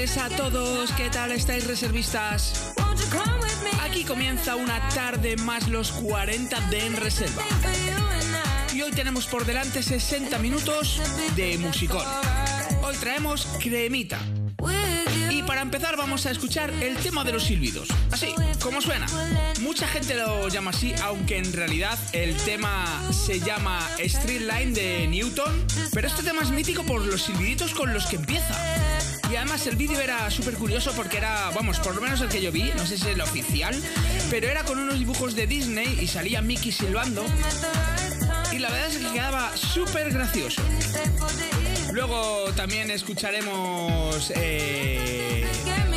Tardes a todos, ¿qué tal estáis reservistas? Aquí comienza una tarde más los 40 de En Reserva. Y hoy tenemos por delante 60 minutos de musicón. Hoy traemos cremita. Y para empezar vamos a escuchar el tema de los silbidos. Así, como suena. Mucha gente lo llama así, aunque en realidad el tema se llama Street Line de Newton. Pero este tema es mítico por los silbiditos con los que empieza. Y además el vídeo era súper curioso porque era, vamos, por lo menos el que yo vi, no sé si es el oficial, pero era con unos dibujos de Disney y salía Mickey silbando. Y la verdad es que quedaba súper gracioso. Luego también escucharemos eh,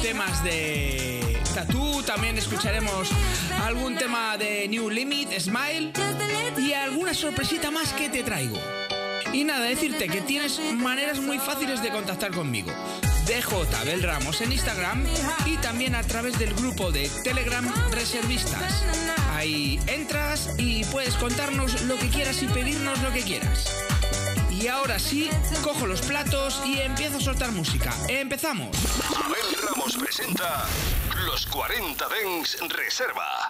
temas de Tattoo, también escucharemos algún tema de New Limit, Smile y alguna sorpresita más que te traigo. Y nada, decirte que tienes maneras muy fáciles de contactar conmigo. DJ Abel Ramos en Instagram y también a través del grupo de Telegram Reservistas. Ahí entras y puedes contarnos lo que quieras y pedirnos lo que quieras. Y ahora sí, cojo los platos y empiezo a soltar música. ¡Empezamos! Abel Ramos presenta Los 40 Dens Reserva.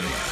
Reserva.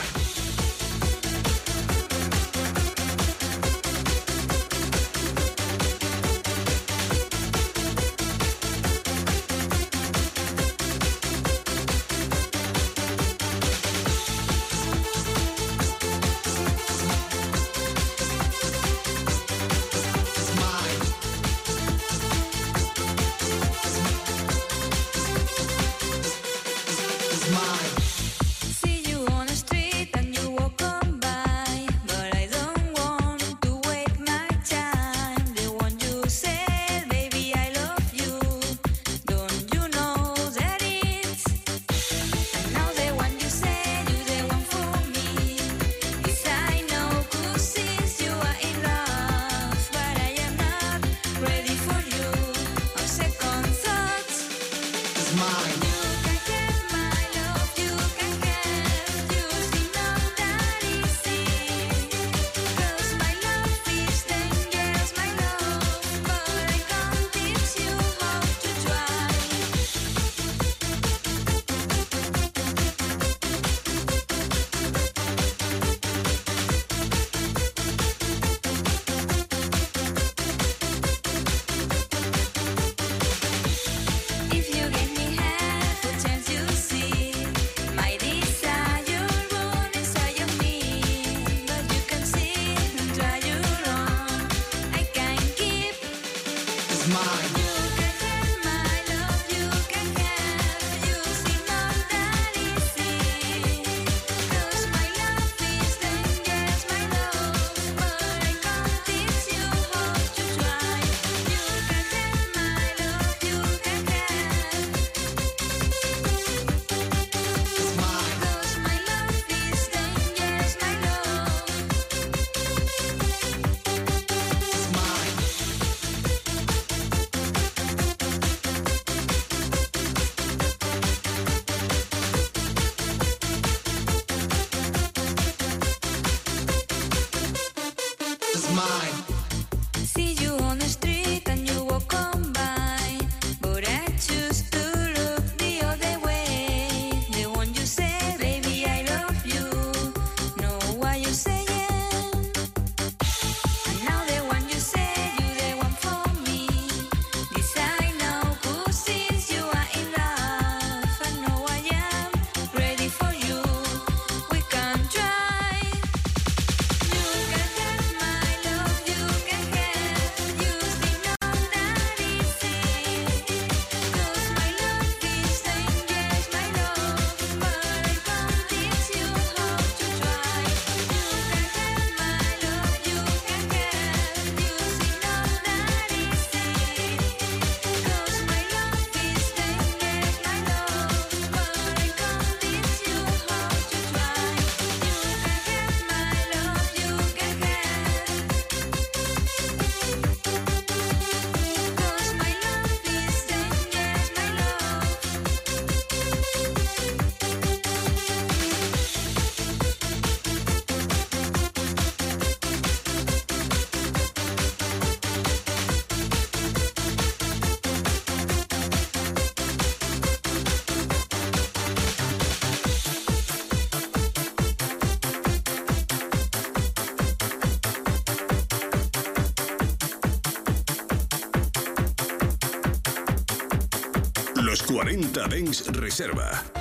40 Dens Reserva.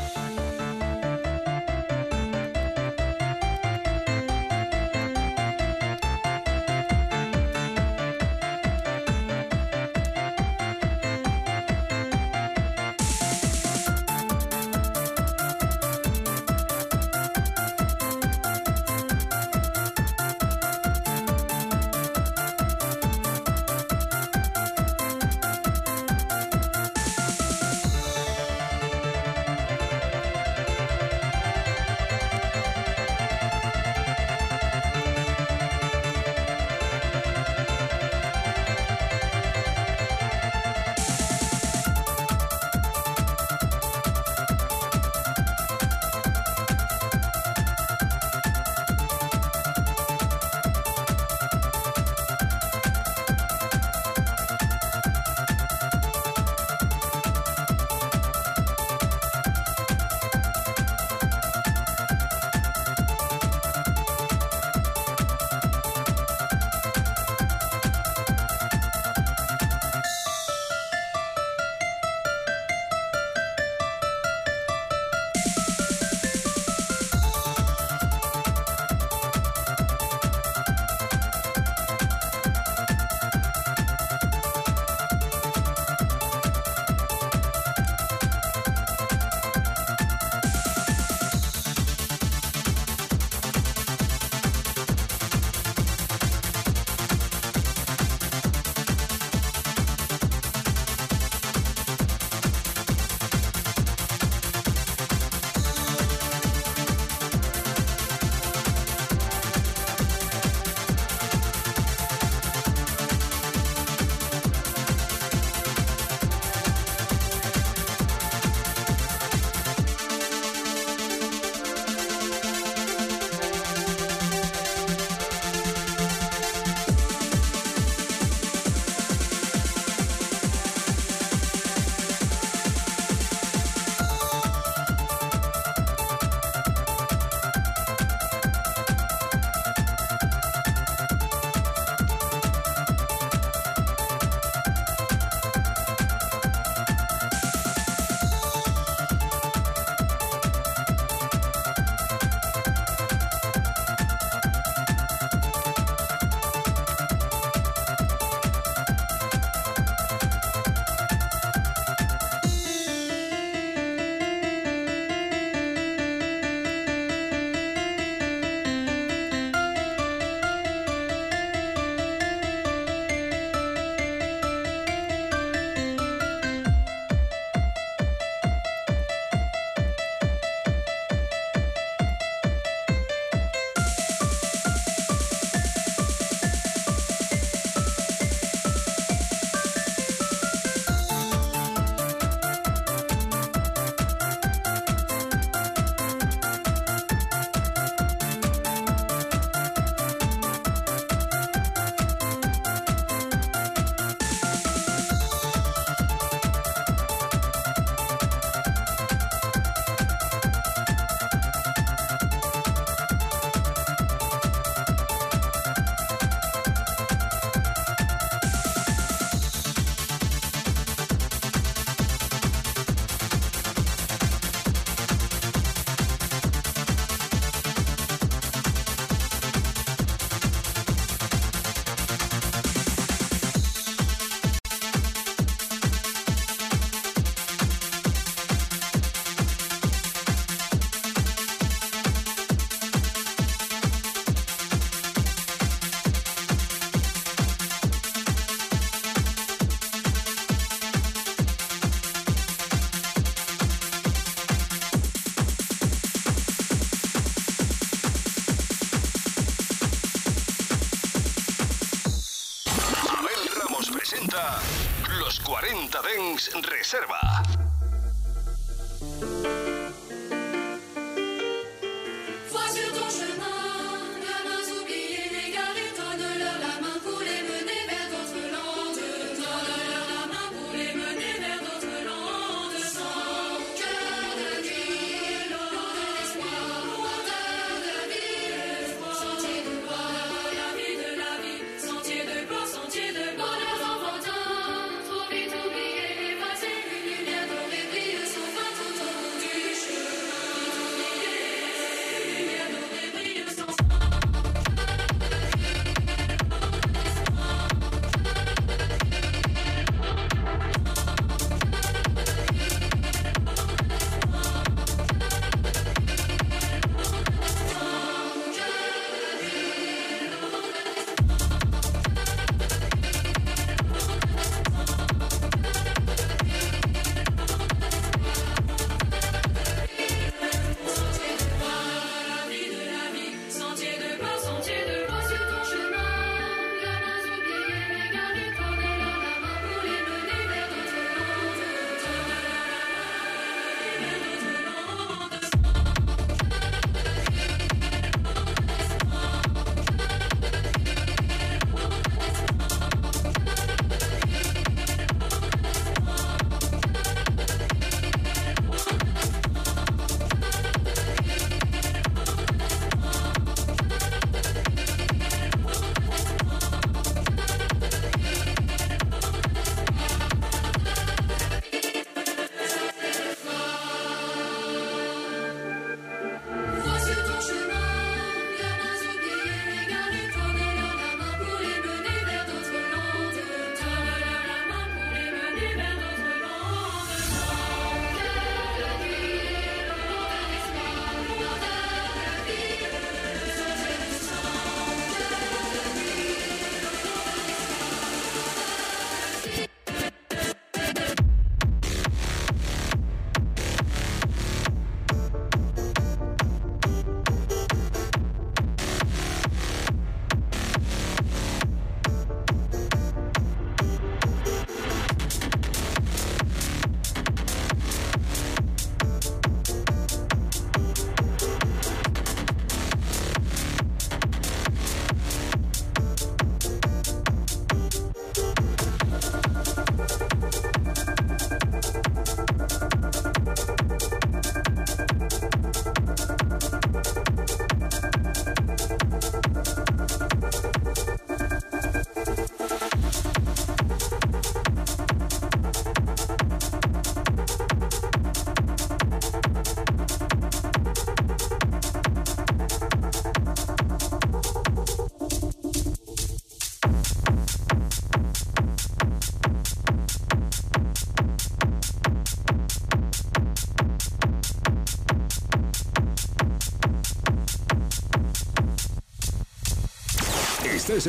Reserva.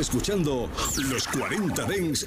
Escuchando Los 40 Dens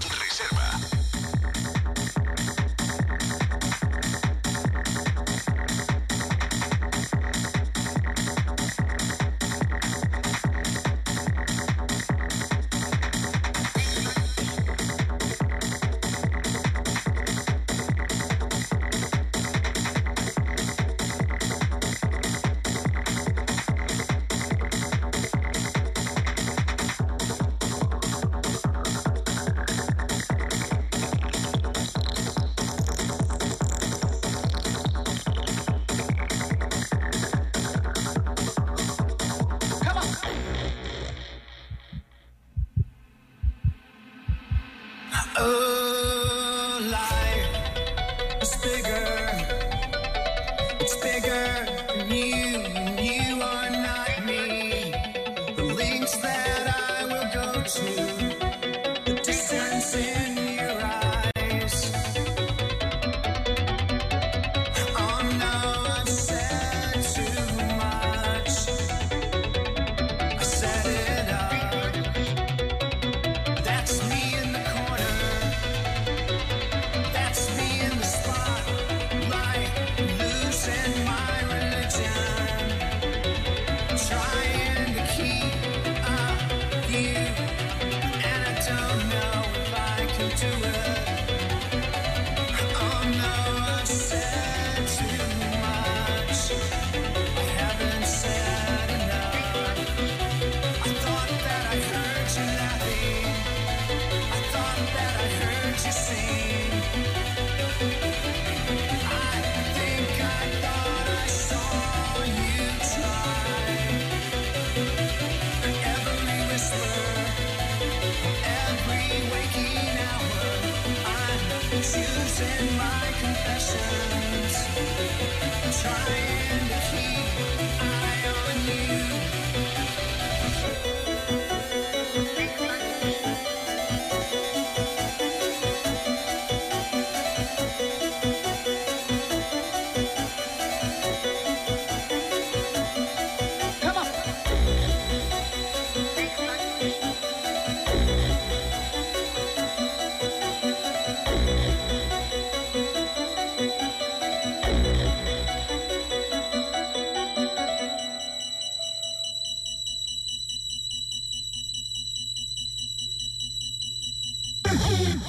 Thank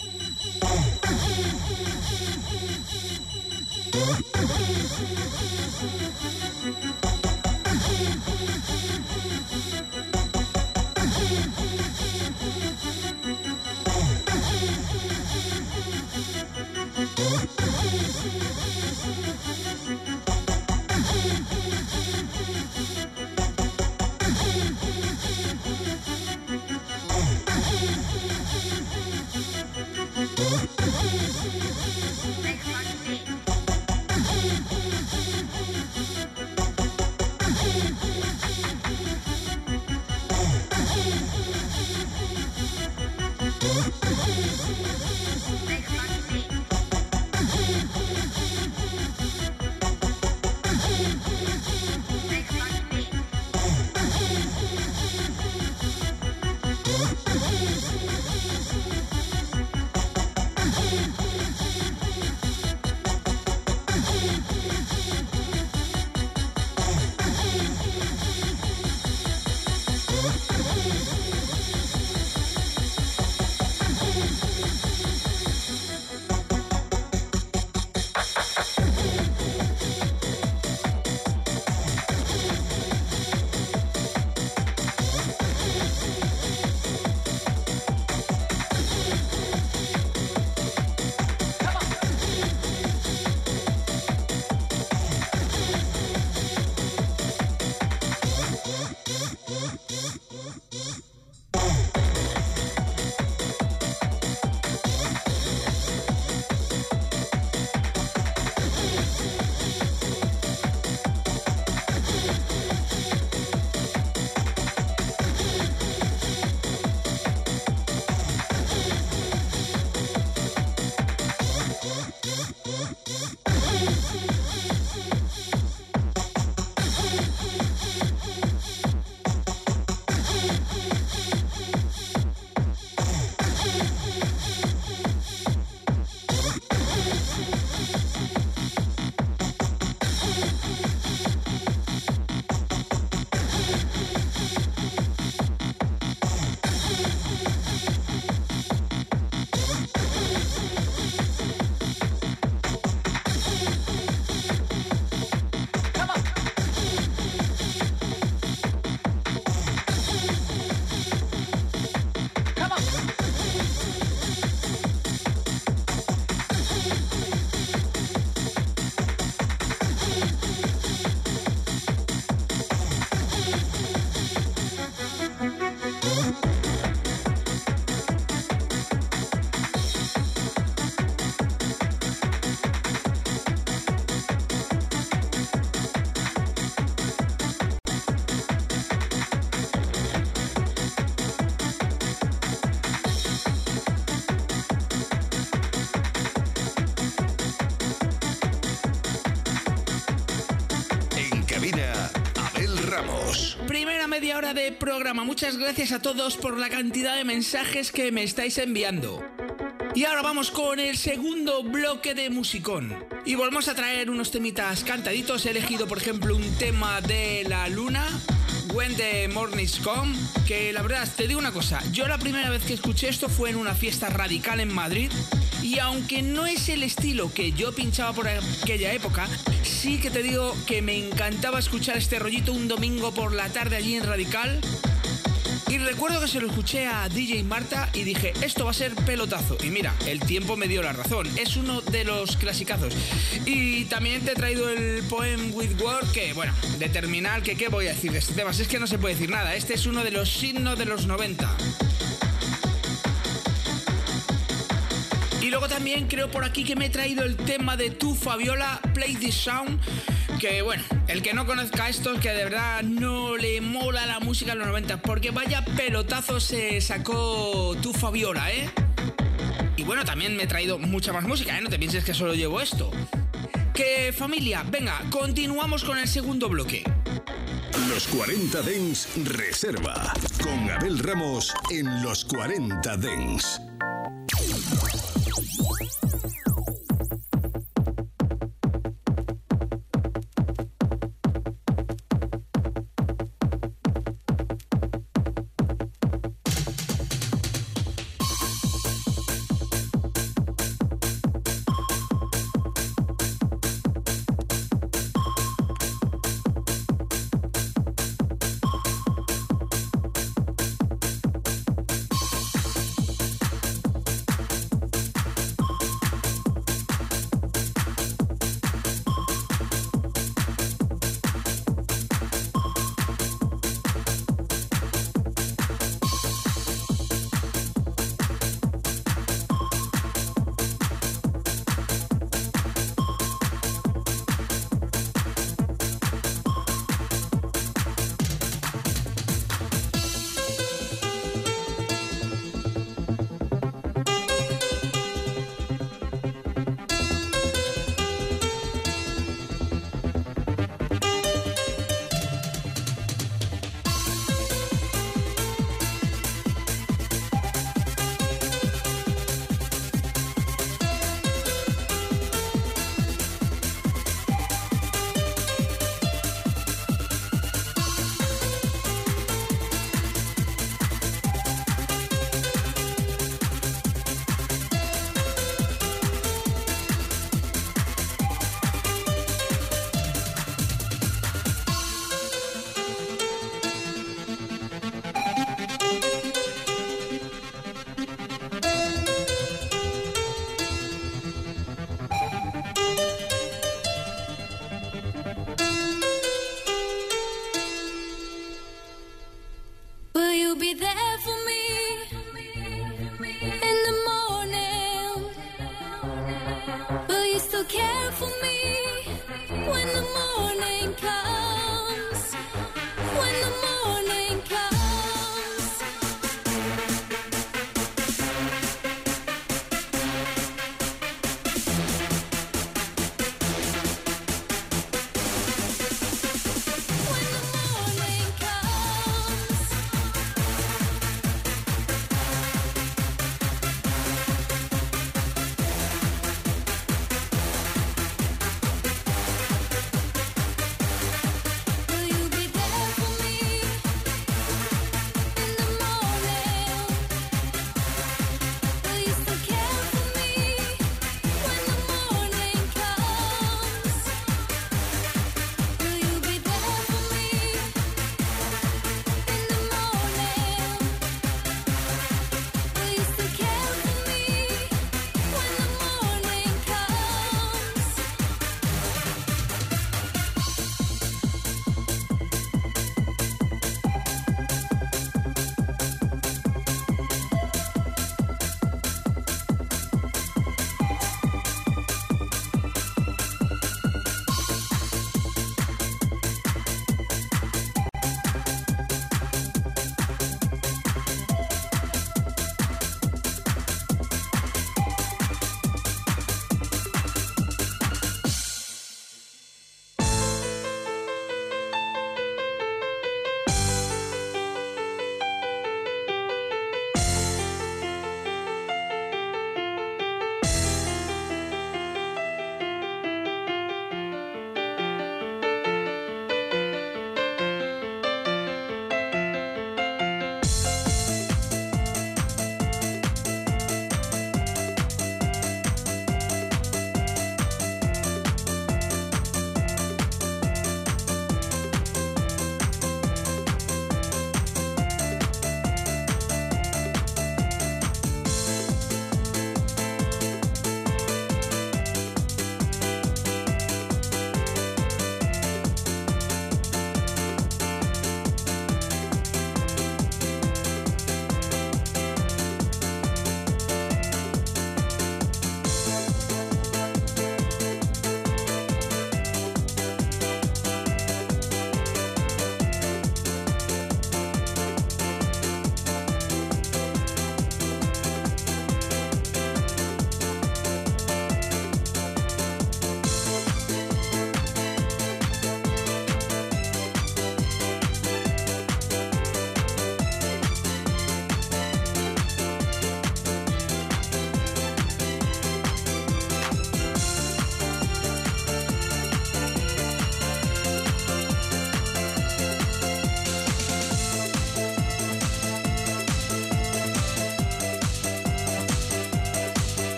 you. Hora de programa. Muchas gracias a todos por la cantidad de mensajes que me estáis enviando. Y ahora vamos con el segundo bloque de musicón. Y volvemos a traer unos temitas cantaditos. He elegido, por ejemplo, un tema de la luna, When the Mornings Come, que la verdad, te digo una cosa, yo la primera vez que escuché esto fue en una fiesta radical en Madrid. Y aunque no es el estilo que yo pinchaba por aquella época, sí que te digo que me encantaba escuchar este rollito un domingo por la tarde allí en Radical. Y recuerdo que se lo escuché a DJ Marta y dije, esto va a ser pelotazo. Y mira, el tiempo me dio la razón. Es uno de los clasicazos. Y también te he traído el Poem with Word, que bueno, de terminal, que qué voy a decir de este tema. Es que no se puede decir nada. Este es uno de los signos de los 90. Y luego también creo por aquí que me he traído el tema de Tu Fabiola, Play This Sound. Que bueno, el que no conozca esto es que de verdad no le mola la música en los 90. Porque vaya pelotazo se sacó Tu Fabiola, ¿eh? Y bueno, también me he traído mucha más música, ¿eh? No te pienses que solo llevo esto. Que familia, venga, continuamos con el segundo bloque. Los 40 Dens Reserva. Con Abel Ramos en los 40 Dens.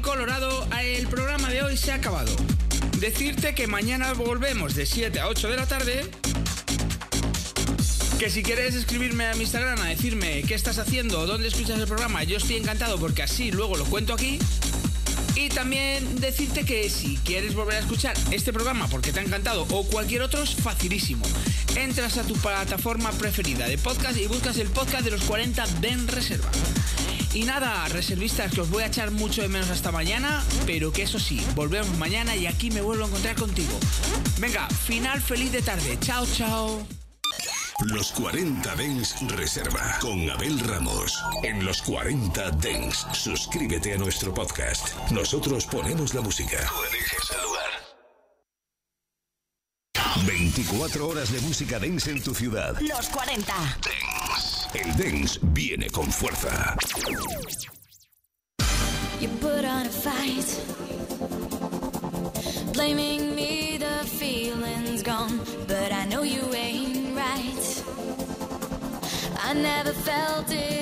Colorado, el programa de hoy se ha acabado. Decirte que mañana volvemos de 7 a 8 de la tarde. Que si quieres escribirme a mi Instagram a decirme qué estás haciendo dónde escuchas el programa, yo estoy encantado porque así luego lo cuento aquí. Y también decirte que si quieres volver a escuchar este programa porque te ha encantado o cualquier otro es facilísimo. Entras a tu plataforma preferida de podcast y buscas el podcast de los 40 Den Reserva. Y nada, reservistas, que os voy a echar mucho de menos hasta mañana, pero que eso sí, volvemos mañana y aquí me vuelvo a encontrar contigo. Venga, final feliz de tarde. Chao, chao. Los 40 Dens Reserva con Abel Ramos. En los 40 Dens, suscríbete a nuestro podcast. Nosotros ponemos la música. Tú eliges el lugar. 24 horas de música dance en tu ciudad. Los 40. Dance. El dance viene con fuerza. Blaming me, the feeling's gone, but I know you ain't right. I never felt it